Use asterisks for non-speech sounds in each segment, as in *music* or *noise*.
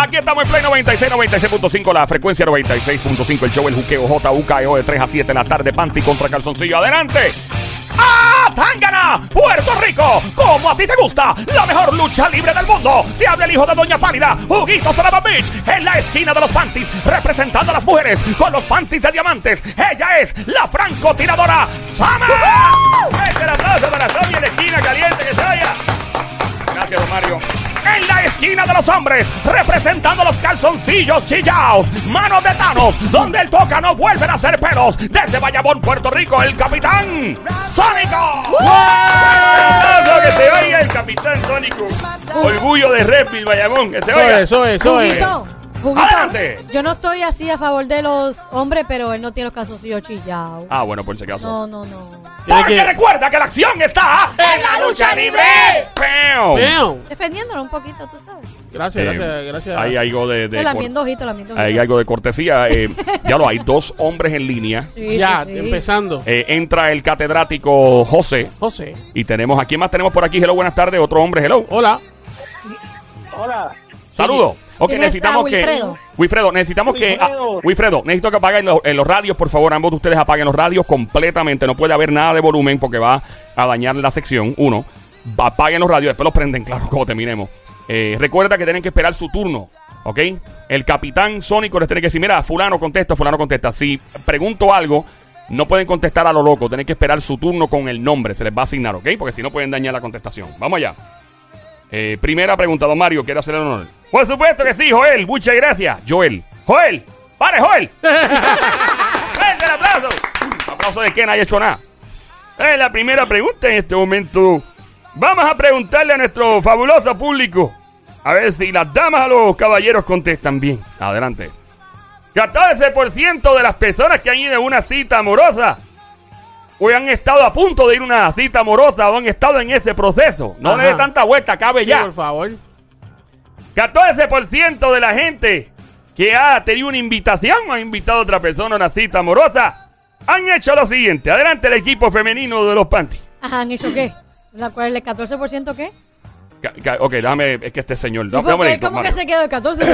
Aquí estamos en Play 96, 96.5, la frecuencia 96.5, el show El Juqueo, JUKEO de 3 a 7 en la tarde, Panty contra Calzoncillo. ¡Adelante! ¡Ah, Tangana! ¡Puerto Rico! ¡Como a ti te gusta! ¡La mejor lucha libre del mundo! ¡Te habla el hijo de Doña Pálida! ¡Huguito Sonaba Beach! En la esquina de los panties, representando a las mujeres con los panties de diamantes. ¡Ella es la francotiradora Sama! ¡Este el aplauso para Sonia en la esquina caliente que se vaya! Gracias, don Mario. En la esquina de los hombres, representando los calzoncillos chillaos, manos de Thanos, donde el toca no vuelven a hacer pelos. Desde Bayamón, Puerto Rico, el capitán Sónico. ¡Aplauso que se oiga el capitán Sónico. Orgullo de Redfield, Bayamón, que se oiga. es, eso es, eso es. Juguito, Adelante. yo no estoy así a favor de los hombres, pero él no tiene los calzoncillos chillados. Ah, bueno, por si acaso. No, no, no. Tiene Porque que- recuerda que la acción está en la lucha libre. ¡Peo! Damn. Defendiéndolo un poquito, tú sabes. Gracias, Eh, gracias, gracias. Hay algo de, de Yo lamiendo ojito, lamiendo ojito. hay algo de cortesía. eh, *laughs* ya lo hay dos hombres en línea. Sí, ya, sí, sí. empezando. Eh, entra el catedrático José. José. Y tenemos, ¿a quién más tenemos por aquí? Hello, buenas tardes. Otro hombre, hello. Hola. Hola. Saludos. Ok, necesitamos que. Wilfredo. Necesitamos que. Wilfredo. ah, Wilfredo, necesito que apaguen los, eh, los radios, por favor. Ambos de ustedes apaguen los radios completamente. No puede haber nada de volumen porque va a dañar la sección. Uno. Apaguen los radios, después los prenden, *laughs* claro, cuando terminemos. Eh, recuerda que tienen que esperar su turno. ¿Ok? El capitán Sónico les tiene que decir: Mira, Fulano contesta, Fulano contesta. Si pregunto algo. No pueden contestar a lo loco, tienen que esperar su turno con el nombre, se les va a asignar, ¿ok? Porque si no pueden dañar la contestación. Vamos allá. Eh, primera pregunta, don Mario, ¿quiere hacer el honor? Por supuesto que sí, Joel, muchas gracias. Joel, Joel, ¡pare, Joel! *laughs* ¡Venga el aplauso! Aplauso de que no haya hecho nada. Es la primera pregunta en este momento. Vamos a preguntarle a nuestro fabuloso público. A ver si las damas a los caballeros contestan bien. Adelante. 14% de las personas que han ido a una cita amorosa o han estado a punto de ir a una cita amorosa o han estado en ese proceso. No le dé Ajá. tanta vuelta, cabe Sí, ya. por favor. 14% de la gente que ha tenido una invitación o ha invitado a otra persona a una cita amorosa han hecho lo siguiente. Adelante el equipo femenino de los panties. Ajá, ¿han hecho qué? ¿La cual el 14% qué? Ca- ca- Ok, déjame, es que este señor. Sí, porque déjame Mario. que se quedó el 14% de.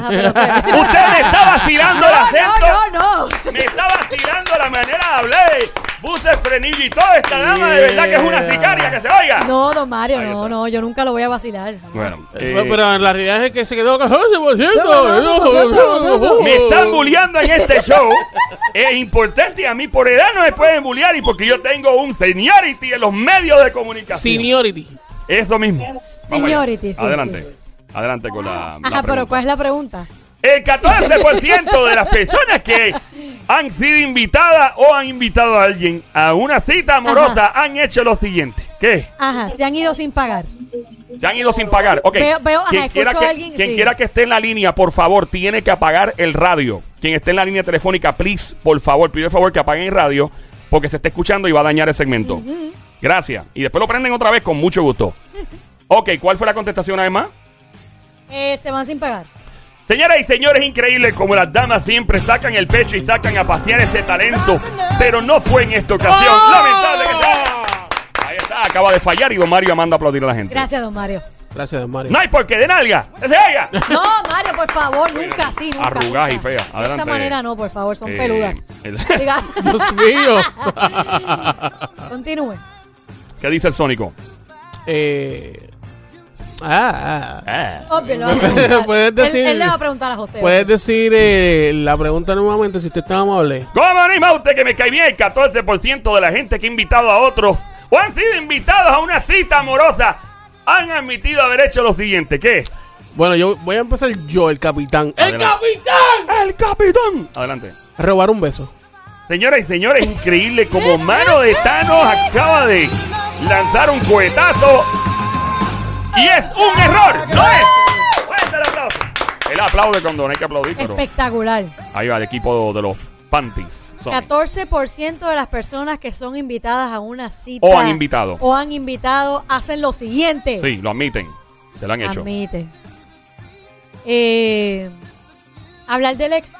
Ajá, pero ¿qué? *laughs* Usted me está vacilando el acento. No, no, no. Me está vacilando la manera de hablar. Buses frenillo y todo. Esta dama de verdad que es una sicaria que se oiga. No, don Mario, Ahí no, está. no, yo nunca lo voy a vacilar. Bueno, Eh, eh, pero en la realidad es que se quedó 14%. me están bulleando en este show. Es importante y a mí por edad no me pueden bullear y porque yo tengo un seniority en los medios de comunicación. Seniority. Mismo. Allá. Seniority, sí, Adelante. Adelante con la. la Ajá, pero pregunta. ¿cuál es la pregunta? El 14% de las personas que han sido invitadas o han invitado a alguien a una cita amorosa han hecho lo siguiente. ¿Qué? Ajá, se han ido sin pagar. Se han ido sin pagar. Ok. Veo- veo, ajá, quien escucho quiera, que, a alguien, quien sí. quiera que esté en la línea, por favor, tiene que apagar el radio. Quien esté en la línea telefónica, please, por favor, pido el favor que apaguen el radio porque se está escuchando y va a dañar el segmento. Gracias. Y después lo prenden otra vez con mucho gusto. *laughs* Ok, ¿cuál fue la contestación una vez más? Eh, se van sin pagar. Señoras y señores, increíble como las damas siempre sacan el pecho y sacan a pasear este talento, pero no fue en esta ocasión. ¡Oh! Lamentable que sea. Ahí está, acaba de fallar y don Mario manda a aplaudir a la gente. Gracias, don Mario. Gracias, don Mario. No hay por qué de nalga. ¡Que se oiga! No, Mario, por favor, nunca así, nunca. Arrugadas y nunca. feas. De esta manera no, por favor, son Eh, peludas. el- *laughs* Dios mío. *laughs* continúe. ¿Qué dice el Sónico? eh, ah, ah. Ah. Obvio, le *laughs* va a preguntar. Puedes Él- decir- Él, le va a preguntar a José. Puedes decir eh, la pregunta nuevamente si usted está amable. ¿Cómo anima usted que me cae bien el 14% de la gente que ha invitado a otros o han sido invitados a una cita amorosa han admitido haber hecho lo siguiente? ¿Qué? Bueno, yo voy a empezar yo, el capitán. ¡El capitán! ¡El capitán! Adelante. A robar un beso. Señoras y señores, increíble como Mano de Thanos acaba de lanzar un cohetazo. Y es un error, no es. Fuerte el aplauso. Él aplaude cuando no hay que aplaudir, pero Espectacular. ahí va el equipo de los Panties. Son. 14% de las personas que son invitadas a una cita O han invitado. o han invitado hacen lo siguiente. Sí, lo admiten. Se lo han hecho. Admite. Eh, hablar del ex.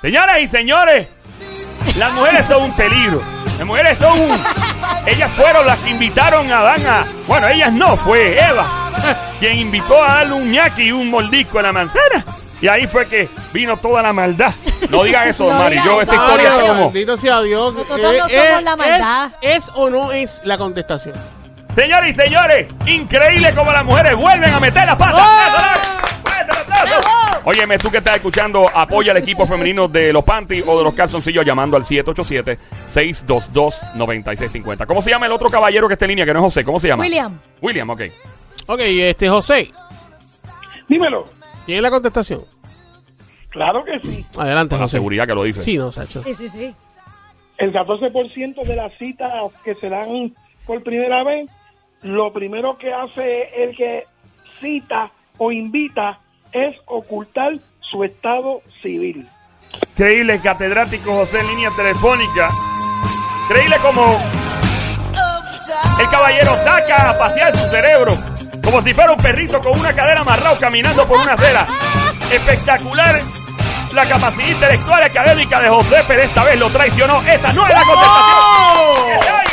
Señoras y señores, las mujeres son un peligro. Las mujeres son. ellas fueron las que invitaron a Adán a. Bueno, ellas no, fue Eva. quien invitó a darle un ñaki y un mordisco a la manzana. Y ahí fue que vino toda la maldad. No digas eso, No Mari. Yo esa historia como. Bendito sea Dios. Nosotros no somos la maldad. Es, es o no es la contestación? Señores y señores, increíble como las mujeres vuelven a meter las patas. ¡Oh! Óyeme, tú que estás escuchando, apoya al equipo femenino de los panty o de los calzoncillos llamando al 787-622-9650. ¿Cómo se llama el otro caballero que está en línea, que no es José? ¿Cómo se llama? William. William, ok. Ok, este José, Dímelo. ¿tiene la contestación? Claro que sí. Adelante, Con la José. seguridad que lo dice. Sí, no, Sacho. Sí, sí, sí. El 14% de las citas que se dan por primera vez, lo primero que hace el que cita o invita es ocultar su estado civil. Increíble, catedrático José en línea telefónica. Increíble como el caballero saca a pasear su cerebro. Como si fuera un perrito con una cadera amarrado caminando por una acera. Espectacular la capacidad intelectual académica de José, pero esta vez lo traicionó. Esta no es la contestación.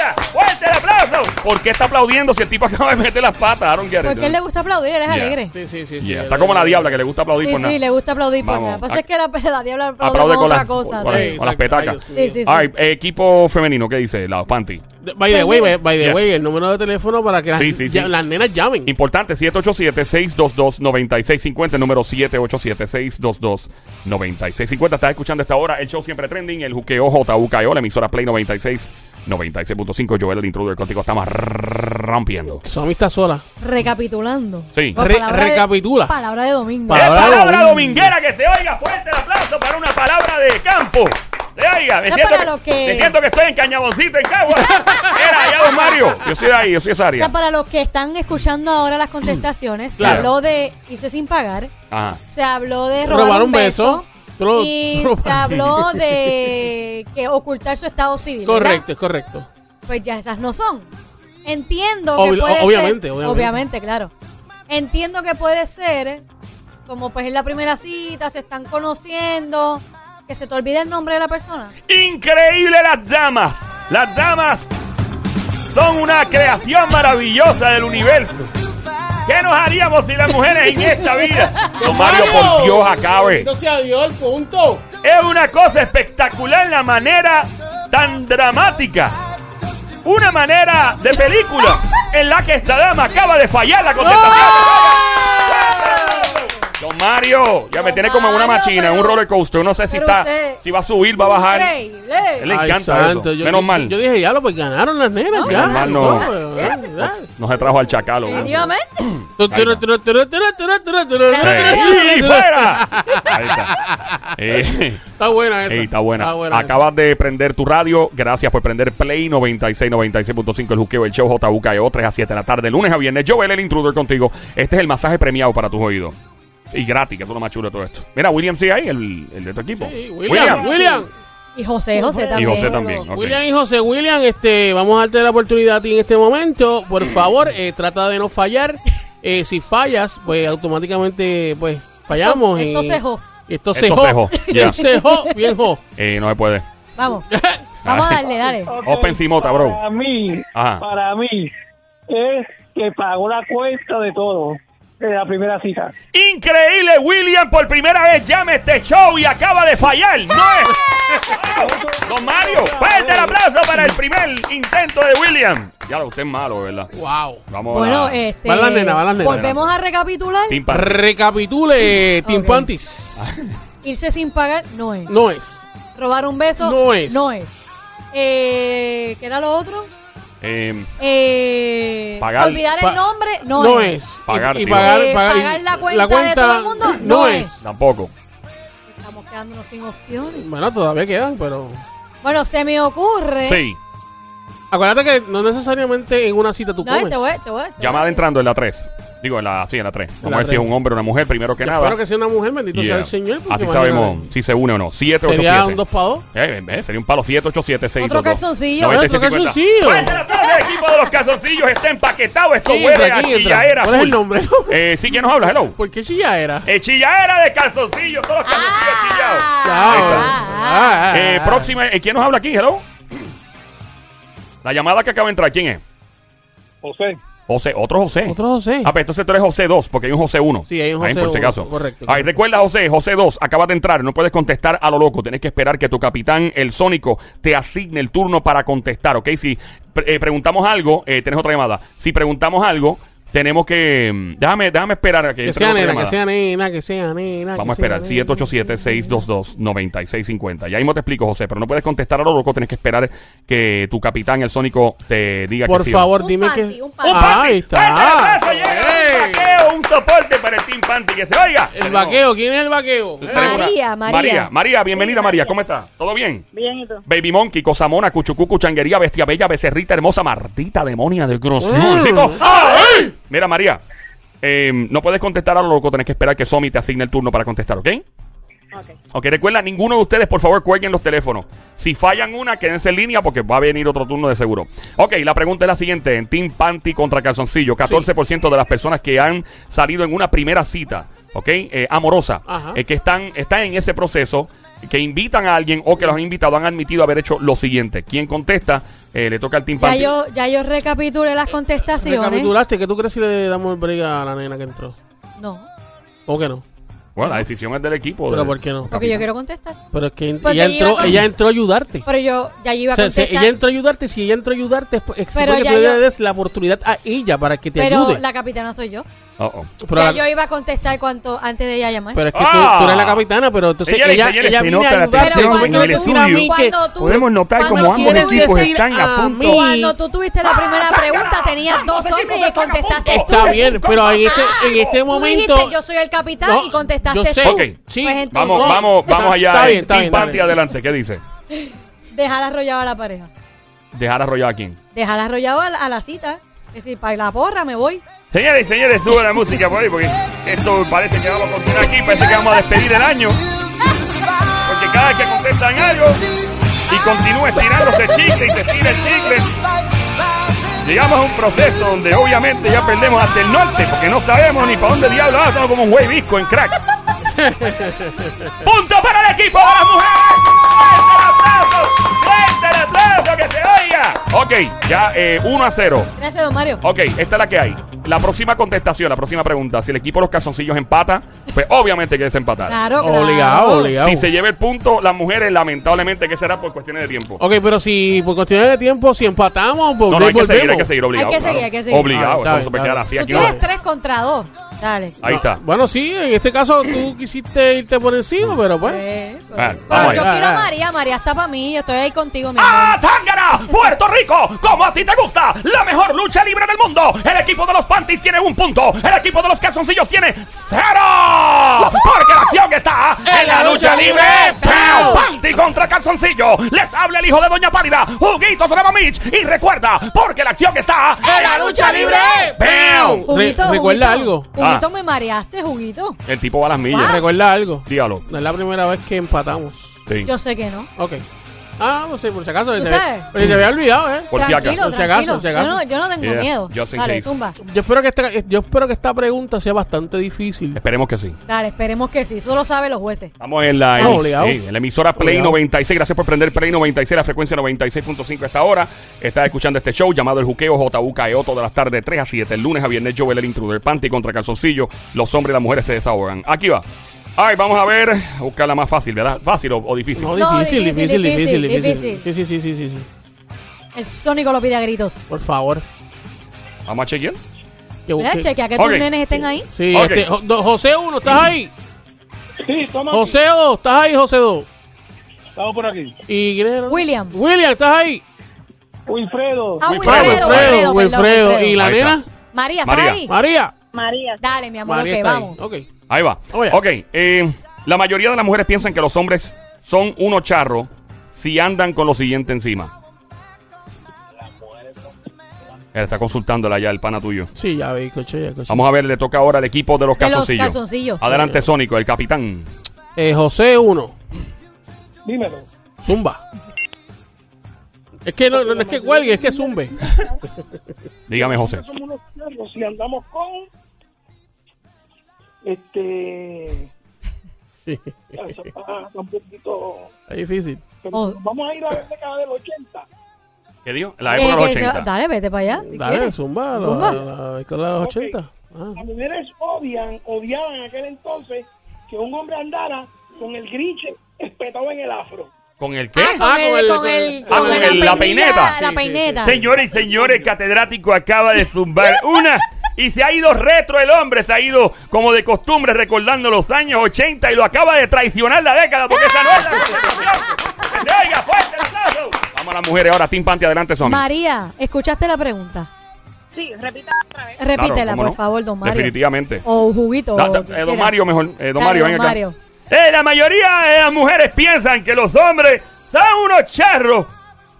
¡Fuerte el aplauso! ¿Por qué está aplaudiendo si el tipo *laughs* acaba de meter las patas? It. Porque él le gusta aplaudir, él es Yeah. alegre. Sí, sí, sí. sí. Yeah, Está como la diabla que le gusta aplaudir Sí, por nada. sí, le gusta aplaudir por Vamos. nada. Lo que pasa es que la, la diabla aplaude, Aplaude con, con, otra las- cosa. con, sí. con las exacto. petacas. Ay, Dios mío. Sí, sí, sí. All right, equipo femenino, ¿qué dice? La panty. By the way, by, by the Yes. way, el número de teléfono para que las, Sí, sí, sí. ya- las nenas llamen. Importante, 787-622-9650, el número 787-622-9650. Estás escuchando esta hora el show siempre trending, el juqueo JUKEO, la emisora Play 96, 96.5. Joel, el intruder contigo, estamos rompiendo. Somi está sola. Recapitulando. Sí. Pues Re- palabra de- recapitula. palabra de domingo. Palabra ¡Es de palabra domingo. dominguera que te oiga! ¡Fuerte el aplauso para una palabra de campo! ¡Te oiga! Me Esa siento, para que, lo que- me siento que estoy en Cañaboncito, en Cagua. *laughs* Era allá, don Mario. Yo soy de ahí, yo soy de esa O área. sea, para los que están escuchando ahora las contestaciones, Claro. se habló de irse sin pagar, Ajá. se habló de robar, un beso, Tro- y *laughs* se habló de que ocultar su estado civil. ¿verdad? Correcto, es correcto. Pues ya esas no son. Entiendo que puede obviamente, ser, obviamente. claro. Entiendo que puede ser como pues en la primera cita se están conociendo, que se te olvide el nombre de la persona. Increíble las damas. Las damas son una creación maravillosa del universo. ¿Qué nos haríamos si las mujeres en esta vida? *laughs* Don Mario, por Dios, acabe. Bendito sea Dios, el punto. Es una cosa espectacular la manera tan dramática. Una manera de película en la que esta dama acaba de fallar la contestación. Don Mario, ya me tiene como en una Mario, machina, en un roller coaster. No sé si está, usted- si va a subir, va a bajar. Él le Ay, encanta santo, eso. Yo, Menos yo- mal. Yo dije, ya lo, pues ganaron las nenas. ya. menos mal no. pues, ya, ya. No se trajo al chacalo. Definitivamente. Tu, turu, turu, turu, turu, turu, turu, turu, ¡Ey, turu. fuera! Ahí está. Eh, Está buena esa. Está buena. Está buena Acabas de prender tu radio. Gracias por prender Play 96, 96.5. El juqueo, el show JUKEO, 3 a 7 de la tarde, lunes a viernes. Joel, el intruder contigo. Este es el masaje premiado para tus oídos. Y gratis, que es lo más chulo de todo esto. Mira, William sigue ahí, el, el de tu equipo. Sí, William, William. Y José, José Y también. José también. William y José, William, este, vamos a darte la oportunidad a ti en este momento. Por favor, eh, trata de no fallar. Eh, si fallas, pues automáticamente, pues fallamos. Esto- esto y- cejó. Esto Esto cejó. *laughs* ya. Cejó, bien jo. Eh, no se puede. Vamos. *laughs* Vamos a darle, dale. *laughs* Ok, Open Simota, bro. Para mí, Ajá. para mí, es que pagó la cuenta de todo de la primera cita. Increíble, William por primera vez llama este show y acaba de fallar. No es. Don Mario, fuerte el aplauso para el primer intento de William. Ya lo usted es malo, ¿verdad? Wow. Vamos Bueno, a este. Va la nena, va la nena. Volvemos a recapitular. Recapitule. Panties. *laughs* Irse sin pagar no es. No es. Robar un beso No es. No es. Eh, ¿Qué era lo otro? Eh, Eh, Pagar- olvidar pa- el nombre no, No es. es. Pagar, y, y pagar, Eh, pagar, pagar la cuenta de todo el mundo, no, no es. es. tampoco. Estamos quedándonos sin opciones. Bueno, todavía quedan, pero. Bueno, se me ocurre. Sí. Acuérdate que no necesariamente en una cita tú No, comes. te voy, te voy, te Llamada voy. entrando en la 3. Digo, en la, sí, en la 3. Vamos la a ver si es tres. un hombre o una mujer, primero que Yo nada. Espero que sea una mujer, bendito Yeah. sea el Señor. porque Así imagínate. sabemos si se une o no. 787. Sería un 2 para 2. Eh, eh, sería un palo 787 Otro calzoncillo. Otro calzoncillo. Fuerte el equipo de los calzoncillos está empaquetado. Esto ¿Quién huele entra? a chillaera. ¿Cuál es el full. nombre? *laughs* Eh, sí, ¿quién nos habla? Hello. ¿Por qué chilla era? Eh, chillaera de calzoncillos. Todos los calzoncillos chillados. Ah, Ah, ah, ah. ah, Eh, próxima, eh, ¿quién nos habla aquí? Hello. La llamada que acaba de entrar, ¿quién es? José. José, otro José. Otro José. Ah, pues entonces tú eres José 2, porque hay un José 1. Sí, hay un Ahí, José por si uno, acaso. correcto, Ahí, recuerda, José, José 2, acabas de entrar, no puedes contestar a lo loco, tienes que esperar que tu capitán, el Sónico, te asigne el turno para contestar, ¿ok? Si pre- eh, preguntamos algo, eh, tenés otra llamada. Si preguntamos algo, tenemos que... mm, Déjame, déjame esperar a que... que sea nena, que sea nena, que sea nena. Vamos a esperar, nena. 787-622-9650. Ya mismo te explico, José, pero no puedes contestar a lo loco, tienes que esperar que tu capitán, el Sónico, te diga Por que sí. no. favor, Un dime panty, que. un panty. ¡Un Ah, panty! Ahí ¡Fuerte el está. ¡Ey! Soporte para el Team Panty, que se oiga. El Tenemos- vaqueo, ¿quién es el vaqueo? María, María. María, María, bienvenida María, ¿cómo estás? ¿Todo bien? Bien, ¿y tú? Baby Monkey, Cosamona, Cuchucucu, Changuería, Bestia Bella, Becerrita Hermosa, Martita, Demonia del Mm. Grosio. ¡Ay! Mira, María, eh, no puedes contestar a lo loco, tenés que esperar que Somi te asigne el turno para contestar, ¿ok? Ok. Ok, recuerda, ninguno de ustedes, por favor, cuelguen los teléfonos. Si fallan una, quédense en línea porque va a venir otro turno de seguro. Ok, la pregunta es la siguiente. En Team Panty contra Calzoncillo, 14% de las personas que han salido en una primera cita, ok, eh, amorosa, eh, que están, están en ese proceso, que invitan a alguien o que los han invitado, han admitido haber hecho lo siguiente. Quien contesta, eh, le toca al Team Ya Panty. yo, ya yo recapitulé las contestaciones. Recapitulaste, ¿qué tú crees si le damos el break a la nena que entró? No, ¿O que no? Bueno, la decisión es del equipo. Pero de- ¿por qué no? porque yo quiero contestar. Pero es que Porque ella entró, con- ella entró a ayudarte. Pero yo ya iba O a sea, si contestar. ella entró a ayudarte, si ella entró a ayudarte, es, es Pero porque ya tú le des la oportunidad a ella para que te pero ayude. la capitana soy yo. Oh. Pero, ya la- yo iba a contestar cuanto antes de ella llamar. pero es que Ah. tú, tú eres la capitana, pero entonces ella, ella se viene nota a la ayudarte. tensión Tú decir a mí que... Cuando tú- Podemos notar cuando como ambos quieres equipos decir están a a punto. mí- Cuando tú tuviste la primera ¡Ah, pregunta, tácala! tenías dos hombres y contestaste tú. Está bien, pero en este, en este Tú momento... dijiste, yo soy el capitán No, y contestaste yo sé, tú. Sí. Pues entonces- Vamos, vamos, vamos allá. está bien, está Team bien, está Panty, bien. adelante. ¿Qué dice? Dejar arrollado a la pareja. Dejar arrollado a quién. Dejar arrollado a la, a la cita. Es decir, para la porra me voy. Señores y señores, tuvo la música por ahí porque esto parece que vamos a continuar aquí, parece que vamos a despedir el año. Porque cada vez que contestan algo y continúa estirándose chicle y te estira el chicle, llegamos a un proceso donde obviamente ya perdemos hasta el norte porque no sabemos ni para dónde diablos vamos, estamos como un güey visco en crack. *laughs* ¡Punto para el equipo de las mujeres! ¡Fuerte el aplauso! ¡Fuerte el aplauso! ¡Que se oiga! Ok, ya eh, 1 a 0. Gracias, don Mario. Ok, esta es la que hay. La próxima contestación, la próxima pregunta. Si el equipo de los calzoncillos empata, pues obviamente hay que desempatar. Claro, claro. Obligado, obligado. Si se lleva el punto, las mujeres, lamentablemente, que será por cuestiones de tiempo. Ok, pero si por cuestiones de tiempo, si empatamos, No, no, hay que volvemos. seguir, hay que seguir obligado. Hay que seguir, hay que seguir. Obligado, Ah, eso está no bien, se puede está quedar así. Tú Aquí no. tienes tres contra dos. Dale. Ahí está. Bueno, sí, en este caso tú quisiste irte por encima, pero pues. Eh, pues. Ah, Pero yo quiero a Ah, ah. María. María está para mí. Yo estoy ahí contigo, mi ¡Ah, amor. Tángara! ¡Puerto Rico! ¡Como a ti te gusta! ¡La mejor lucha libre del mundo! El equipo de los Panties tiene un punto. El equipo de los calzoncillos tiene cero. Porque la acción está en la lucha libre. Panty contra calzoncillo. Les habla el hijo de Doña Pálida, Juguito Sonaba Mitch. Y recuerda, porque la acción está en la lucha libre. ¡Pau! Juguito, Re- ¿recuerda Juguito. algo? Juguito, Ah. me mareaste, Juguito. El tipo va a las millas. Recuerda algo. Dígalo. No es la primera vez que empatamos. Sí. Yo sé que no. Ok. Ah, no sé, por si acaso. ¿Tú Te, sabes? te- te había olvidado, ¿eh? Por si acaso. Por si acaso, tranquilo. por si acaso. Yo, no, yo no tengo Yeah, miedo. just in Dale, case. zumba. Yo espero, que esta, yo espero que esta pregunta sea bastante difícil. Esperemos que sí. Dale, esperemos que sí. Eso lo saben los jueces. Estamos en la, Ah, emis- obligado. sí, en la emisora Play Obligado. 96. Gracias por prender Play 96, la frecuencia 96.5 a esta hora. Estás escuchando este show llamado El Juqueo JUKEO todas las tardes, 3 a 7. El lunes a viernes, Joel el intruder, Panty contra Calzoncillo. Los hombres y las mujeres se desahogan. Aquí va. Ay, vamos a ver. Buscar la más fácil, ¿verdad? ¿Fácil o, o difícil? No, No, difícil, difícil, difícil, difícil, difícil, difícil. Sí, sí, sí, sí, sí, sí. El Sónico lo pide a gritos. Por favor. Vamos a chequear. Que Mira, busque- chequea que Ok. tus nenes estén ahí. Sí, Ok. este, Jo- do- José 1, ¿estás ahí? Sí, toma. José 2, ¿estás ahí, José 2? Estamos por aquí. ¿Y? William. William, ¿estás ahí? Wilfredo. Ah, Wilfredo, Wilfredo, Wilfredo, Wilfredo, ¿Y la Ahí está. nena? María, ¿estás María. ahí? María. María. Dale, mi amor, María ok, está vamos. ahí. Ok. Ahí va. Oye. Ok. eh, la mayoría de las mujeres piensan que los hombres son unos charros si andan con lo siguiente encima. Él está consultándola ya el pana tuyo. Sí, ya vi, escuché, ya escuché. Vamos a ver, le toca ahora al equipo de los De los calzoncillos. calzoncillos. Adelante, Sónico, el capitán. Eh, José 1, Dímelo. Zumba. Es que no, no es que cuelgue, es que zumbe. Dígame, José. Somos unos y andamos con. Este. *laughs* Eso está, está un poquito. Es difícil. Oh. Vamos a ir a la década del 80. ¿Qué dijo? En la Eh, época de los que se- 80. Dale, vete para allá. si Dale, quieres. zumba, la, Zumba. la, la década de los Ok. 80. Ah. Las mujeres odian, odiaban en aquel entonces que un hombre andara con el grinche espetado en el afro. ¿Con el qué? Ah, con, Ah, el, con el- con el, Ah, con la peineta. La Sí, sí, peineta. Señores y señores, catedrático acaba de zumbar una y se ha ido retro el hombre, se ha ido como de costumbre recordando los años 80 y lo acaba de traicionar la década porque esa no es la. ¡Que se oiga fuerte el aplauso! Vamos a las mujeres ahora, Tim Panty, adelante, Somi. María, ¿escuchaste la pregunta? Sí, repita otra vez. Repítela, ¿cómo por no? favor, don Mario. Definitivamente. O juguito. Da- eh, don. Mario mejor. Eh, don Dale, Mario, don ven acá. Mario. Eh, la mayoría de las mujeres piensan que los hombres son unos charros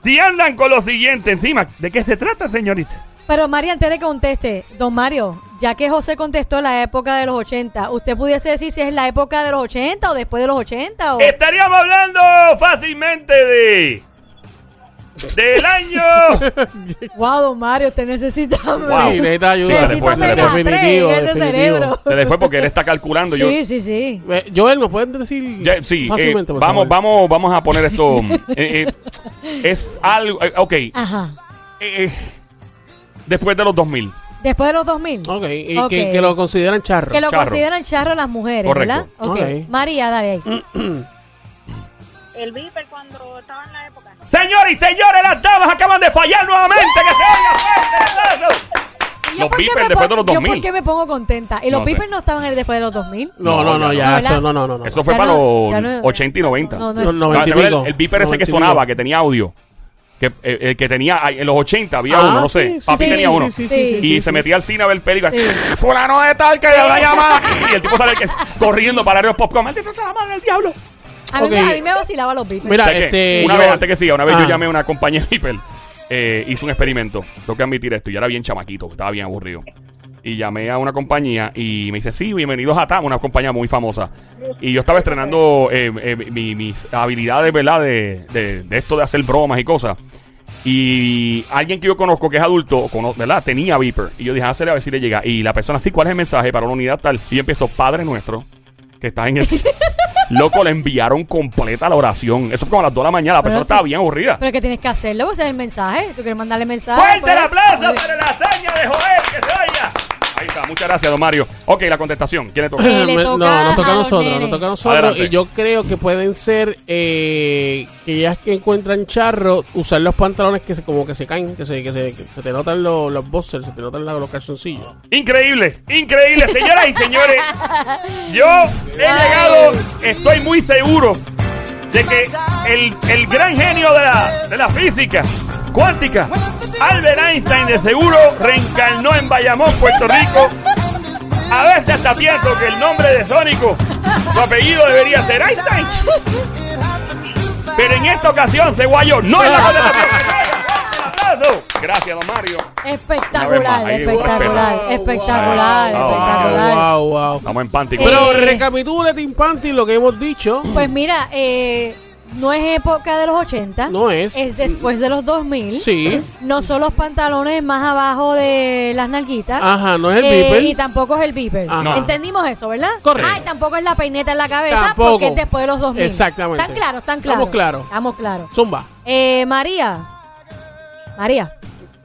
y andan con los siguientes encima. ¿De qué se trata, señorita? Pero María, antes de que conteste, don Mario, ya que José contestó la época de los 80, ¿usted pudiese decir si es la época de los 80 o después de los 80? O... Estaríamos hablando fácilmente de. Del año. *laughs* Wow, don Mario, usted necesita... Wow. Sí, necesita ayuda. Sí, se le fue, se le omega fue. 3 Definitivo, en ese definitivo. cerebro. Se le fue porque él está calculando. yo, Sí, sí, sí. Eh, Joel, ¿nos pueden decir Ya, sí, eh, fácilmente, por vamos, favor? vamos, vamos a poner esto. eh, eh, es algo. eh, ok. Ajá. Después de los 2000. Después de los 2000. Ok, y Ok. Que, que lo consideran charro. Que lo Charro. consideran charro las mujeres, Correcto. ¿verdad? Ok. Ok. María, dale ahí. *clears throat* El Viper cuando estaba en la época. Señores y señores, las damas acaban de fallar nuevamente. ¡Que se oiga fuerte el aplauso! ¿Y yo Los por qué beepers me después de pon- los ¿Yo 2000. por qué me pongo contenta? ¿Y los No sé. beepers no estaban en el después de los 2000? No, no, no, No, ya, no, eso, no, no, no. no. Eso fue Ya para no- los no- 80 y 90. No, no es- no- 90 y ¿Te acuerdas pico. El, el beeper ese que 90 y pico. sonaba, que tenía audio. Que, eh, el que tenía, ay, en los 80 había Ah, uno, no sí, sé. sí, Papi sí, tenía sí, uno. sí, sí, y sí, se sí. metía al cine a ver películas. Sí. Fulano de tal que le habrá llamado. *laughs* Y el tipo sale que- corriendo para los popcorn. ¡Maldita sea la madre del diablo! A mí, me, a mí me vacilaba los beepers. Mira, este. una yo- vez, antes que siga, una vez Ah. yo llamé a una compañía de Hiper, eh, hice un experimento. Tengo que admitir esto. Yo era bien chamaquito, estaba bien aburrido. Y llamé a una compañía y me dice, sí, bienvenidos a TAM, una compañía muy famosa. Y yo estaba estrenando eh, eh, mi- mis habilidades, ¿verdad? De, de, de esto de hacer bromas y cosas. Y alguien que yo conozco que es adulto, ¿verdad? Tenía Viper. Y yo dije, hácele a ver si le llega. Y la persona, sí, ¿cuál es el mensaje para una unidad tal? Y yo empiezo, Padre nuestro, que está en el... *laughs* Loco, le enviaron completa la oración. Eso fue como a las 2 de la mañana. La persona estaba bien aburrida. Pero que tienes que hacerlo, ese es el mensaje. ¿Tú quieres mandarle mensaje? ¡Fuerte pues? aplauso Pues, para la hazaña de Joel! ¡Que se oiga! Ahí está, muchas gracias, don Mario. Ok, la contestación. ¿Quién le toca? Eh, le Me- toca no, nos toca a nosotros, nos toca a nosotros. Adelante. Y yo creo que pueden ser eh, que ya que encuentran charro, usar los pantalones que se, como que se caen, que se, que se, que se te notan los, los boxers, se te notan los calzoncillos. Increíble, increíble, señoras y señores. Yo he llegado, estoy muy seguro de que el, el gran genio de la, de la física cuántica, Albert Einstein, de seguro reencarnó en Bayamón, Puerto Rico. A veces hasta pienso que el nombre de Sónico, su apellido debería ser Einstein. Pero en esta ocasión se guayó. No es la contestación. ¡Un aplauso! Gracias, don Mario. Espectacular, espectacular, espectacular, Wow, espectacular. Wow, wow. Estamos en Pántico. Pero Eh, recapitule, Tim Panty, lo que hemos dicho. Pues mira, eh, no es época de los 80. No es. Es después de los 2000. Sí. No son los pantalones más abajo de las nalguitas. Ajá, no es el Eh, beeper. y tampoco es el beeper. Ajá. Entendimos eso, ¿verdad? Correcto. Ah, y tampoco es la peineta en la cabeza Tampoco. porque es después de los 2000. Exactamente. ¿Están claros? ¿Están claros? Estamos claros. Estamos claros. Zumba. Eh, María. María.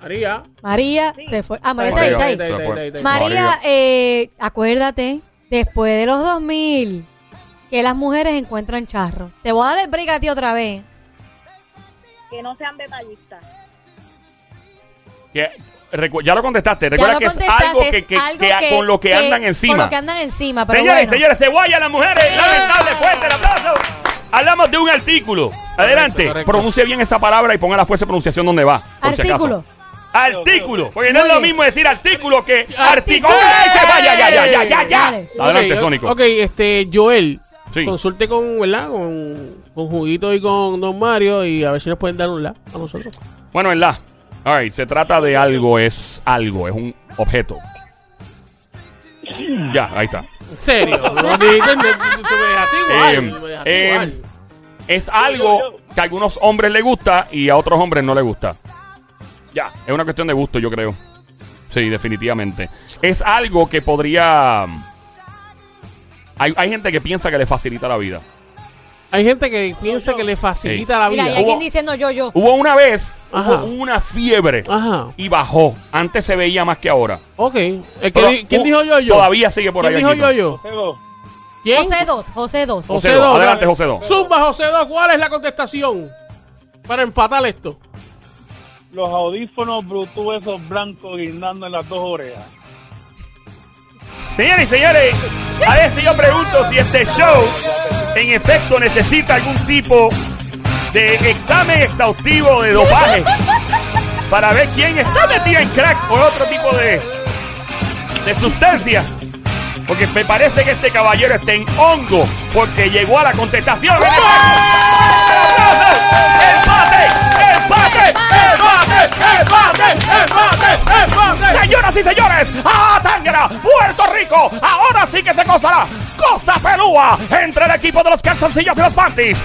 María. María se fue. Ah, María está ahí, María. está ahí. María. eh, acuérdate, después de los 2000, que las mujeres encuentran charro. Te voy a dar el break a ti otra vez. Que no sean detallistas. Que- recu- ya lo contestaste. Recuerda lo que es algo que, es que- algo que- con lo que, andan encima. Con lo que andan encima, pero Señores, bueno. señores, se guayan las mujeres. Lamentable, fuerte el aplauso. Hablamos de un artículo. Adelante. correcto. Pronuncie bien esa palabra y ponga la fuerza de pronunciación donde va. si. Artículo. Artículo. Porque no Muy es lo mismo decir artículo que Artículo. artículo. ¡Ay, se vaya, ya, ya, ya, ya, ya! Adelante, Ok, Sónico. Ok, este, Joel. Sí. Consulte con, ¿verdad? Con, con Juguito y con Don Mario y a ver si nos pueden dar un la a nosotros. Bueno, en la. All right, se trata de algo, es algo, es un objeto. Ya, ahí está. En serio. no, ni- ni- ni- ni- me dejaste igual, Eh, me dejaste eh, igual. Es algo que a algunos hombres les gusta y a otros hombres no les gusta. Ya, es una cuestión de gusto, yo creo. Sí, definitivamente. Es algo que podría... Hay, hay gente que piensa que le facilita la vida. Hay gente que piensa que le facilita la Mira, vida. hay alguien Hubo- diciendo yo, yo. Hubo una vez, Ajá. hubo una fiebre Ajá. y bajó. Antes se veía más que ahora. Ok. El que Pero, di- ¿Quién dijo yo yo? Todavía sigue por ¿Quién ahí. dijo yo yo? Pero, ¿Quién? José 2, José 2. José dos, dale. adelante, José dos. Zumba, José 2, ¿cuál es la contestación? Para empatar esto. Los audífonos Bluetooth esos blancos guindando en las dos orejas. Señores y señores, a veces yo pregunto si este show en efecto necesita algún tipo de examen exhaustivo de dopaje para ver quién está metido en crack o otro tipo de, de sustancia. Porque me parece que este caballero está en hongo porque llegó a la contestación. ¡Empate! ¡Empate! ¡Empate! ¡Empate! ¡Empate! ¡Empate! Señoras y señores, a Tángara, Puerto Rico, ahora sí que se gozará Costa Pelúa entre el equipo de los calzoncillos y los panties.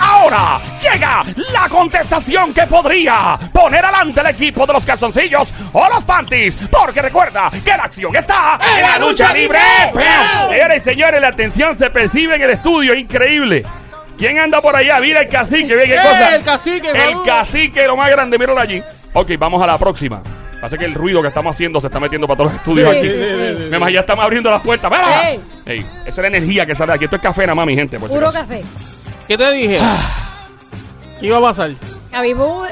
Ahora llega la contestación que podría poner adelante el equipo de los calzoncillos o los panties. Porque recuerda que la acción está en la lucha libre. Señoras y señores, la atención se percibe en el estudio. Increíble. ¿Quién anda por allá? Mira el cacique, ve qué ¡Eh, cosa. el cacique, El cacique, lo más grande, míralo allí. Ok, vamos a la próxima. Pasa que el ruido que estamos haciendo se está metiendo para todos los estudios Sí, aquí. sí, sí. Ya estamos abriendo las puertas. ¡Mira! Ey, esa es la energía que sale aquí. Esto es café nada más, mi gente. por Puro café. ¿Qué te dije? ¿Qué iba a pasar? Cabibú.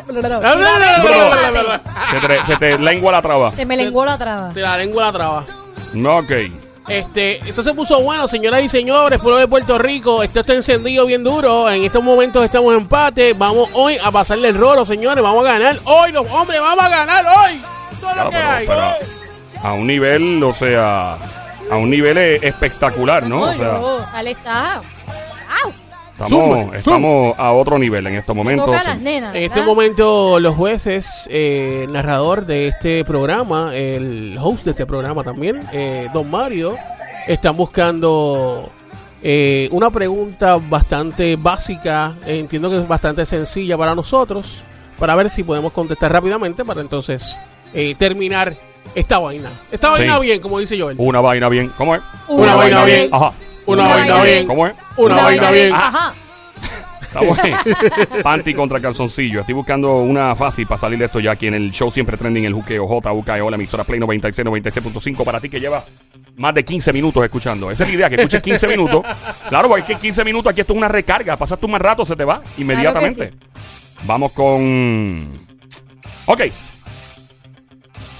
Se te, se te lengua la traba. Se me lenguó la traba. Se la lengua la traba. Ok. Este, esto se puso bueno, señoras y señores, pueblo de Puerto Rico. Esto está encendido bien duro. En estos momentos estamos en empate. Vamos hoy a pasarle el rolo, señores. Vamos a ganar hoy, los hombres. Vamos a ganar hoy. Eso es lo Claro, que pero- hay. pero a un nivel, o sea, a un nivel eh, espectacular, ¿no? O sea, no, estamos, Zumba, estamos a otro nivel en estos Me momentos. En este momento, los jueces, eh, narrador de este programa, el host de este programa también, eh, Don Mario, están buscando eh, una pregunta bastante básica, eh, entiendo que es bastante sencilla para nosotros, para ver si podemos contestar rápidamente para entonces eh, terminar esta vaina. Esta Sí. vaina bien, como dice Joel. Una vaina bien. ¿Cómo es? Una vaina bien. Ajá. Una Una vaina vaina bien. bien. ¿Cómo es? Una vaina bien. Ajá. Estamos en Panty contra calzoncillo. Estoy buscando una fácil para salir de esto ya aquí en el show siempre trending el juqueo JUKEO, la emisora Play 96, 96.5 para ti que lleva más de 15 minutos escuchando. Esa es la idea, que escuches 15 *laughs* minutos. Claro, porque es que 15 minutos aquí esto es una recarga. Pasas tú más rato, se te va inmediatamente. Vamos con... Ok.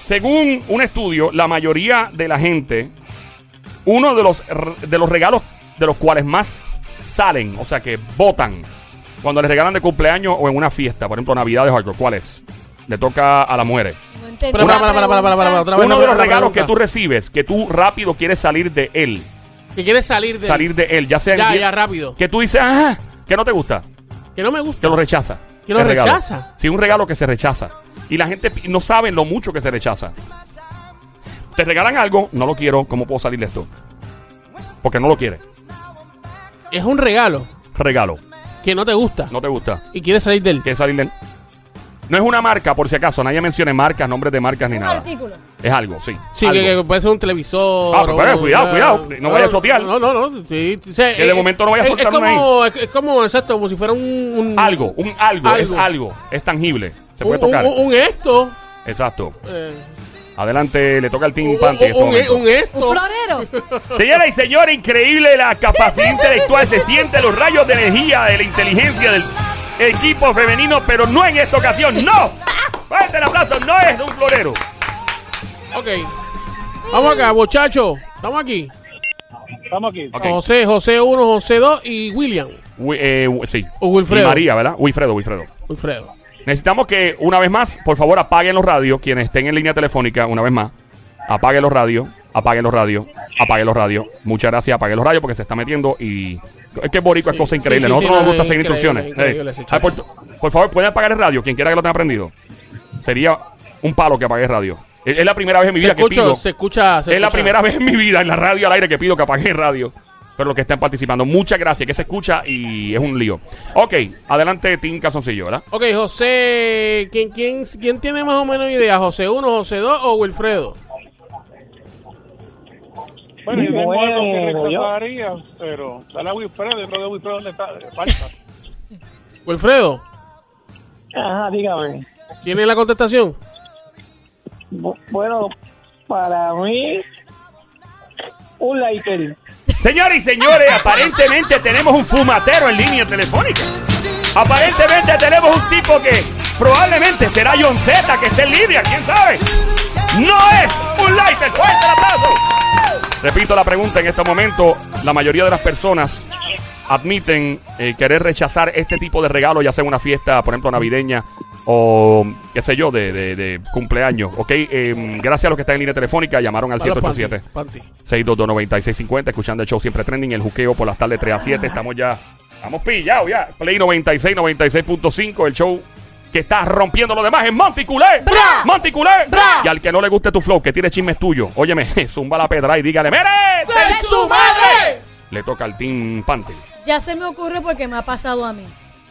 Según un estudio, la mayoría de la gente, uno de los, de los regalos de los cuales más salen, o sea que votan, cuando les regalan de cumpleaños o en una fiesta, por ejemplo, Navidades o algo, ¿cuál es? Le toca a la mujer. No la para, para, para, para, para, para, pregunta. otra vez, Uno no, de los regalos que tú recibes, que tú rápido quieres salir de él, Que quieres salir de salir de él, ya sea Ya, ya, rápido. que tú dices, ah, que no te gusta, Que no me gusta. que lo rechaza. ¿Que lo El regalo. rechaza? Sí, un regalo que se rechaza. Y la gente no sabe lo mucho que se rechaza. Te regalan algo, no lo quiero, ¿cómo puedo salir de esto? Porque no lo quiere. Es un regalo Regalo, que no te gusta no te gusta. y quieres salir de él. ¿Quieres salir de él? No es una marca, por si acaso, nadie mencione marcas, nombres de marcas ni Un nada. artículo. Es algo, sí. Sí, algo. que, que puede ser un televisor. Ah, pero, pero, o- cuidado, ah, cuidado, no vaya a chotear. No, no, no. sí, sí, Que de momento no vaya a es- soltar es una como, es, es como, exacto, como si fuera un. un Algo, un algo, es Algo. algo, es tangible. Se un, puede tocar. un- un esto. Exacto. eh, Adelante, le toca el Team Panty. este un- un- momento. un esto. Un florero. *laughs* Señoras y señores, increíble la capacidad intelectual. Se siente los rayos de energía de la inteligencia del equipo femenino, pero no en esta ocasión. ¡No! Fuerte el aplauso, no es un florero. Ok. Vamos acá, muchachos. Estamos aquí. Estamos aquí. Ok. José, José 1, José 2 y William. Wi- eh, sí. O Wilfredo. Y María, ¿verdad? Wilfredo, Wilfredo. Wilfredo. Necesitamos que, una vez más, por favor, apaguen los radios. Quienes estén en línea telefónica, una vez más, apaguen los radios, apaguen los radios, apaguen los radios. Muchas gracias, apaguen los radios porque se está metiendo y. Es que Boricua Sí, es cosa increíble. sí, Nosotros nos no, gusta seguir instrucciones. increíble ese ay, por, por favor, pueden apagar el radio. Quien quiera que lo tenga prendido. Sería un palo que apague el radio. Es, es la primera vez en mi Se vida que pido. se escucha, se Es la primera vez en mi vida en la radio al aire que pido que apague el radio. Pero los que están participando, muchas gracias, que se escucha y es un lío. Ok, adelante, Tim Casoncillo, ¿verdad? Ok, José, ¿quién, quién, ¿quién tiene más o menos idea? ¿José 1, José 2 o Wilfredo? Bueno, yo tengo algo que rechazaría, pero dale a Wilfredo, yo creo que Wilfredo dónde está, falta. *laughs* Wilfredo, Ajá, dígame. ¿tiene la contestación? Bu- Bueno, para mí, un lighter. Señores y señores, aparentemente tenemos un fumatero en línea telefónica. Aparentemente tenemos un tipo que probablemente será John Z que esté en Libia, quién sabe. No es un lighter, fuerte el aplauso. Repito la pregunta en este momento. La mayoría de las personas admiten eh, querer rechazar este tipo de regalo, ya sea una fiesta, por ejemplo, navideña o qué sé yo, de, de- de cumpleaños. Ok, Eh, gracias a los que están en línea telefónica, llamaron al Para los 787. panty, panty. 622-9650, escuchando el show siempre trending, el juqueo por las tardes 3 a 7. Estamos ya, estamos pillados ya. Play 96, 96.5, el show que está rompiendo lo demás en Monticulé. ¡Bra! Monticulé. ¡Bra! Y al que no le guste tu flow, que tiene chismes tuyo, óyeme, *laughs* zumba la pedra y dígale, ¡Mere! ¡Es su madre! Le toca al Team Panty. Ya se me ocurre porque me ha pasado a mí.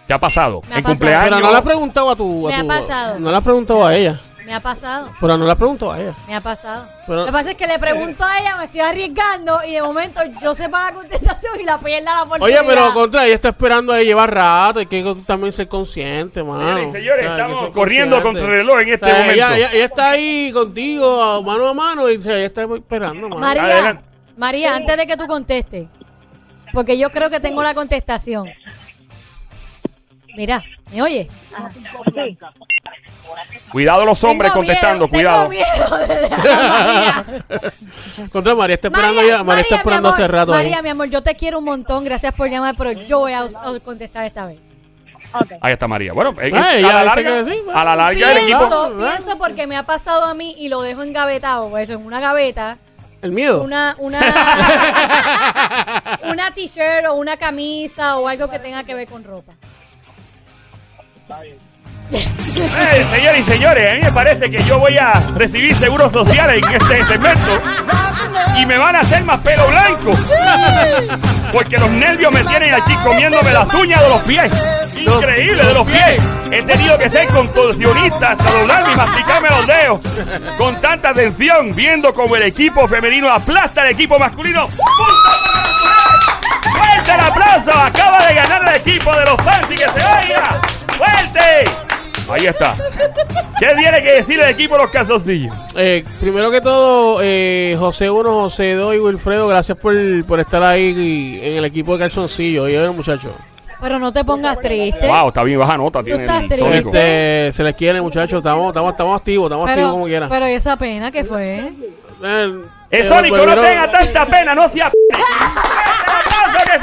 ¿Qué ha pasado? Me ha en pasado. cumpleaños. Pero no le has preguntado a tu... A Me ha tu- pasado. No le has preguntado a ella. Me ha pasado. Pero no le has preguntado a ella. Me ha pasado. Pero- Lo que pasa es que le pregunto a ella, me estoy arriesgando y de momento yo sé para la contestación y la pierda la Oye, oportunidad. pero contra ella está esperando ahí llevar rato. Hay que también ser consciente, mano. Señores señores, hay que estamos ser corriendo consciente. contra el reloj en este O sea, momento. Ella, ella- ella está ahí contigo, a- mano a mano, y o sea, ella está esperando, mano. María, Adelante. María, antes de que tú contestes, porque yo creo que tengo la contestación. Mira, ¿me oye? Cuidado los hombres Tengo contestando, miedo, cuidado. Tengo miedo María. *laughs* Contra María está esperando ya. María, está mi esperando amor, hace rato María, ahí. mi amor, yo te quiero un montón. Gracias por llamar, pero yo voy a, a contestar esta vez. Ahí está María. Bueno, eh, Ah, a, la larga, sí, bueno. a la larga el equipo. Pienso, pienso porque me ha pasado a mí y lo dejo engavetado, pues, en una gaveta, El miedo. una, una, *laughs* una t-shirt o una camisa o algo que tenga que ver con ropa. Eh, *laughs* señores y señores, a mí me parece que yo voy a recibir seguros sociales en este segmento y me van a hacer más pelo blanco. Porque los nervios me tienen aquí comiéndome las uñas de los pies. Increíble, de los pies. He tenido que ser contorsionista hasta doblarme y masticarme los dedos. Con tanta tensión, viendo como el equipo femenino aplasta al equipo masculino. ¡Fuerte el aplauso! Acaba de ganar el equipo de los Fancy que se oiga. ¡Fuerte! Ahí está. ¿Qué tiene que decir el equipo de los calzoncillos? Eh, primero que todo, eh, José 1, José 2 y Wilfredo, gracias por, por estar ahí y- en el equipo de calzoncillo. Y a ver, muchachos. Pero no te pongas triste. Wow, está bien baja nota. Tiene estás el triste. sónico. Este, se les quiere, muchachos. Estamos, estamos, estamos activos, estamos activos como quieran. pero esa pena que fue. Eh, El eh, Sónico no tenga tanta pena, no sea p. *laughs* ¡El aplauso que se